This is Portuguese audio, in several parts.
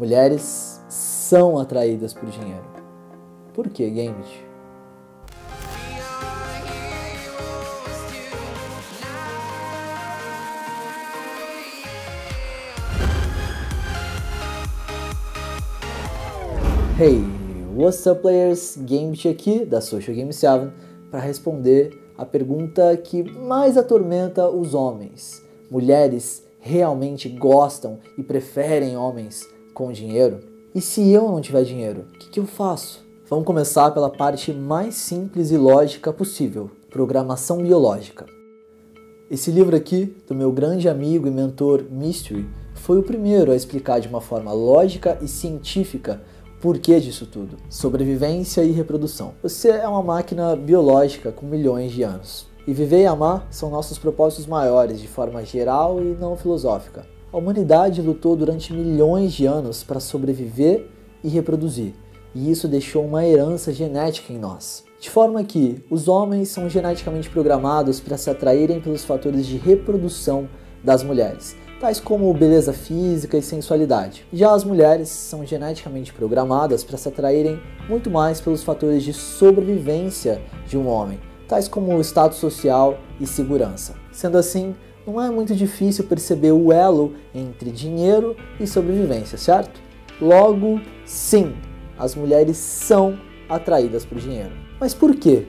Mulheres são atraídas por dinheiro. Por que, Gambit? Hey, what's up players? Gambit aqui da Social Game 7 para responder a pergunta que mais atormenta os homens. Mulheres realmente gostam e preferem homens com dinheiro? E se eu não tiver dinheiro, o que, que eu faço? Vamos começar pela parte mais simples e lógica possível: programação biológica. Esse livro aqui, do meu grande amigo e mentor Mystery, foi o primeiro a explicar de uma forma lógica e científica por que disso tudo? Sobrevivência e reprodução. Você é uma máquina biológica com milhões de anos. E viver e amar são nossos propósitos maiores de forma geral e não filosófica. A humanidade lutou durante milhões de anos para sobreviver e reproduzir, e isso deixou uma herança genética em nós. De forma que os homens são geneticamente programados para se atraírem pelos fatores de reprodução das mulheres, tais como beleza física e sensualidade. Já as mulheres são geneticamente programadas para se atraírem muito mais pelos fatores de sobrevivência de um homem, tais como o status social e segurança. Sendo assim, não é muito difícil perceber o elo entre dinheiro e sobrevivência, certo? Logo, sim, as mulheres são atraídas por dinheiro. Mas por quê?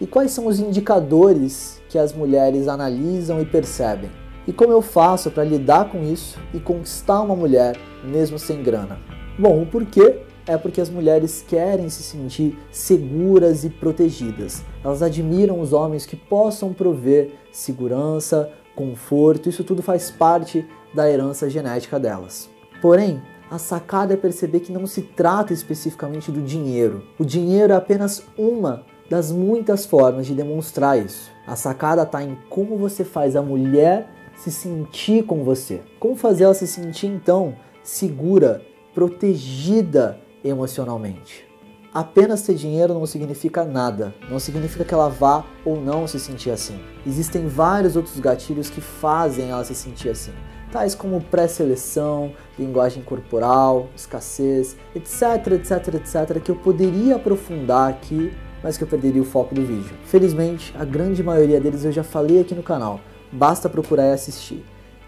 E quais são os indicadores que as mulheres analisam e percebem? E como eu faço para lidar com isso e conquistar uma mulher mesmo sem grana? Bom, o porquê é porque as mulheres querem se sentir seguras e protegidas. Elas admiram os homens que possam prover segurança, conforto, isso tudo faz parte da herança genética delas. Porém, a sacada é perceber que não se trata especificamente do dinheiro. O dinheiro é apenas uma das muitas formas de demonstrar isso. A sacada está em como você faz a mulher se sentir com você. Como fazer ela se sentir então segura, protegida emocionalmente. Apenas ter dinheiro não significa nada, não significa que ela vá ou não se sentir assim. Existem vários outros gatilhos que fazem ela se sentir assim, tais como pré-seleção, linguagem corporal, escassez, etc, etc, etc, que eu poderia aprofundar aqui, mas que eu perderia o foco do vídeo. Felizmente, a grande maioria deles eu já falei aqui no canal, basta procurar e assistir.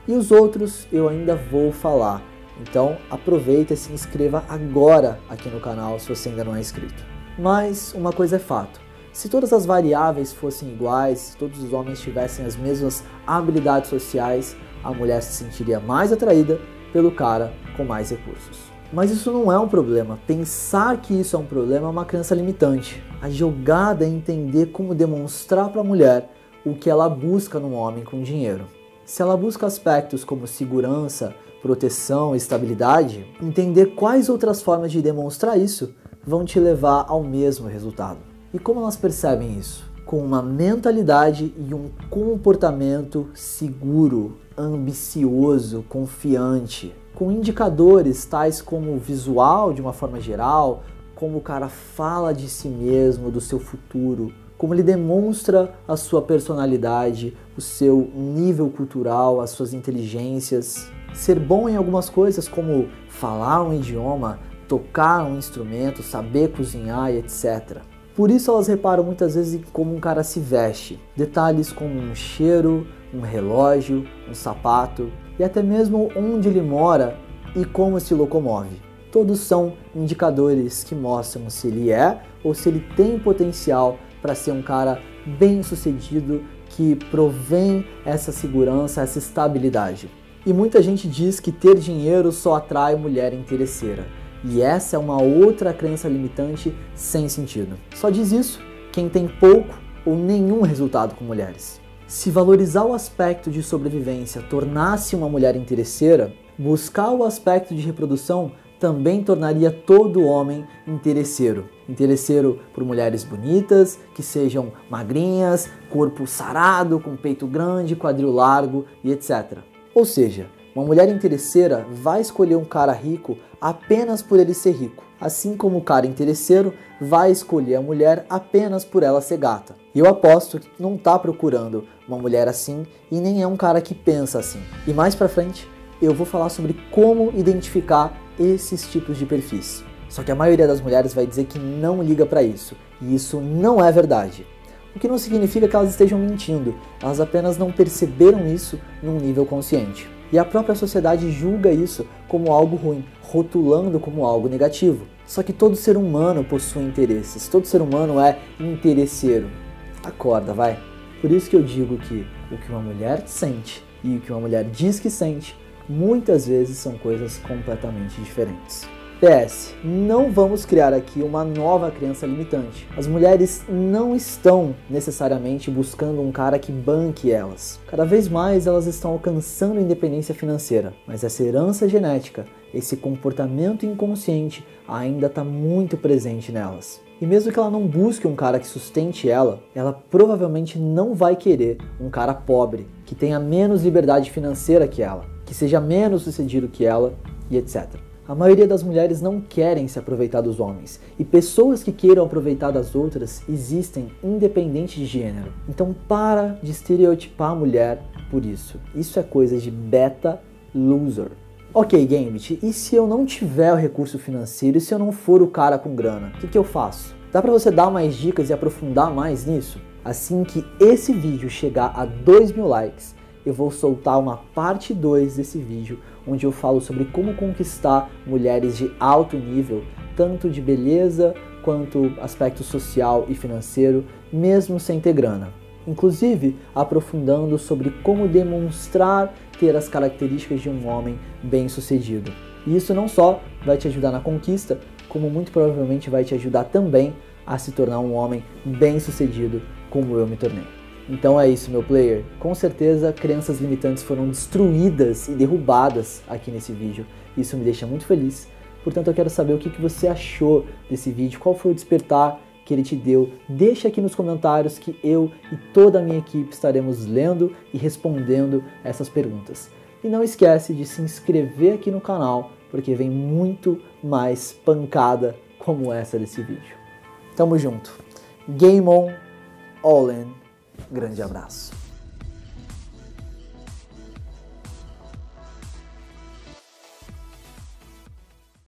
E os outros eu ainda vou falar, então aproveita e se inscreva agora aqui no canal se você ainda não é inscrito. Mas uma coisa é fato: se todas as variáveis fossem iguais, se todos os homens tivessem as mesmas habilidades sociais, a mulher se sentiria mais atraída pelo cara com mais recursos. Mas isso não é um problema. Pensar que isso é um problema é uma crença limitante. A jogada é entender como demonstrar para a mulher o que ela busca num homem com dinheiro. Se ela busca aspectos como segurança, proteção, estabilidade, entender quais outras formas de demonstrar isso vão te levar ao mesmo resultado. E como elas percebem isso? Com uma mentalidade e um comportamento seguro, ambicioso, confiante, com indicadores tais como o visual de uma forma geral, como o cara fala de si mesmo, do seu futuro, como ele demonstra a sua personalidade, o seu nível cultural, as suas inteligências, ser bom em algumas coisas, como falar um idioma, tocar um instrumento, saber cozinhar e etc. Por isso elas reparam muitas vezes em como um cara se veste, detalhes como um cheiro, um relógio, um sapato e até mesmo onde ele mora e como se locomove. Todos são indicadores que mostram se ele é ou se ele tem potencial para ser um cara bem sucedido que provém essa segurança, essa estabilidade. E muita gente diz que ter dinheiro só atrai mulher interesseira. E essa é uma outra crença limitante sem sentido. Só diz isso quem tem pouco ou nenhum resultado com mulheres. Se valorizar o aspecto de sobrevivência tornasse uma mulher interesseira, buscar o aspecto de reprodução também tornaria todo homem interesseiro. Interesseiro por mulheres bonitas, que sejam magrinhas, corpo sarado, com peito grande, quadril largo e etc. Ou seja, uma mulher interesseira vai escolher um cara rico apenas por ele ser rico, assim como o cara interesseiro vai escolher a mulher apenas por ela ser gata. E eu aposto que não tá procurando uma mulher assim e nem é um cara que pensa assim. E mais pra frente eu vou falar sobre como identificar esses tipos de perfis. Só que a maioria das mulheres vai dizer que não liga para isso, e isso não é verdade. O que não significa que elas estejam mentindo, elas apenas não perceberam isso num nível consciente. E a própria sociedade julga isso como algo ruim, rotulando como algo negativo. Só que todo ser humano possui interesses, todo ser humano é interesseiro. Acorda, vai. Por isso que eu digo que o que uma mulher sente e o que uma mulher diz que sente muitas vezes são coisas completamente diferentes. PS, não vamos criar aqui uma nova crença limitante. As mulheres não estão necessariamente buscando um cara que banque elas. Cada vez mais elas estão alcançando independência financeira, mas essa herança genética, esse comportamento inconsciente ainda está muito presente nelas. E mesmo que ela não busque um cara que sustente ela, ela provavelmente não vai querer um cara pobre, que tenha menos liberdade financeira que ela, que seja menos sucedido que ela e etc. A maioria das mulheres não querem se aproveitar dos homens, e pessoas que queiram aproveitar das outras existem independente de gênero. Então para de estereotipar a mulher por isso. Isso é coisa de beta loser. Ok, Gambit, e se eu não tiver o recurso financeiro, e se eu não for o cara com grana, o que, que eu faço? Dá para você dar mais dicas e aprofundar mais nisso? Assim que esse vídeo chegar a 2 mil likes, eu vou soltar uma parte 2 desse vídeo, onde eu falo sobre como conquistar mulheres de alto nível, tanto de beleza quanto aspecto social e financeiro, mesmo sem ter grana. Inclusive aprofundando sobre como demonstrar ter as características de um homem bem-sucedido. E isso não só vai te ajudar na conquista, como muito provavelmente vai te ajudar também a se tornar um homem bem-sucedido, como eu me tornei. Então é isso, meu player. Com certeza, crenças limitantes foram destruídas e derrubadas aqui nesse vídeo. Isso me deixa muito feliz. Portanto, eu quero saber o que você achou desse vídeo, qual foi o despertar que ele te deu. Deixa aqui nos comentários que eu e toda a minha equipe estaremos lendo e respondendo essas perguntas. E não esquece de se inscrever aqui no canal, porque vem muito mais pancada como essa desse vídeo. Tamo junto. Game on, all in. Grande abraço.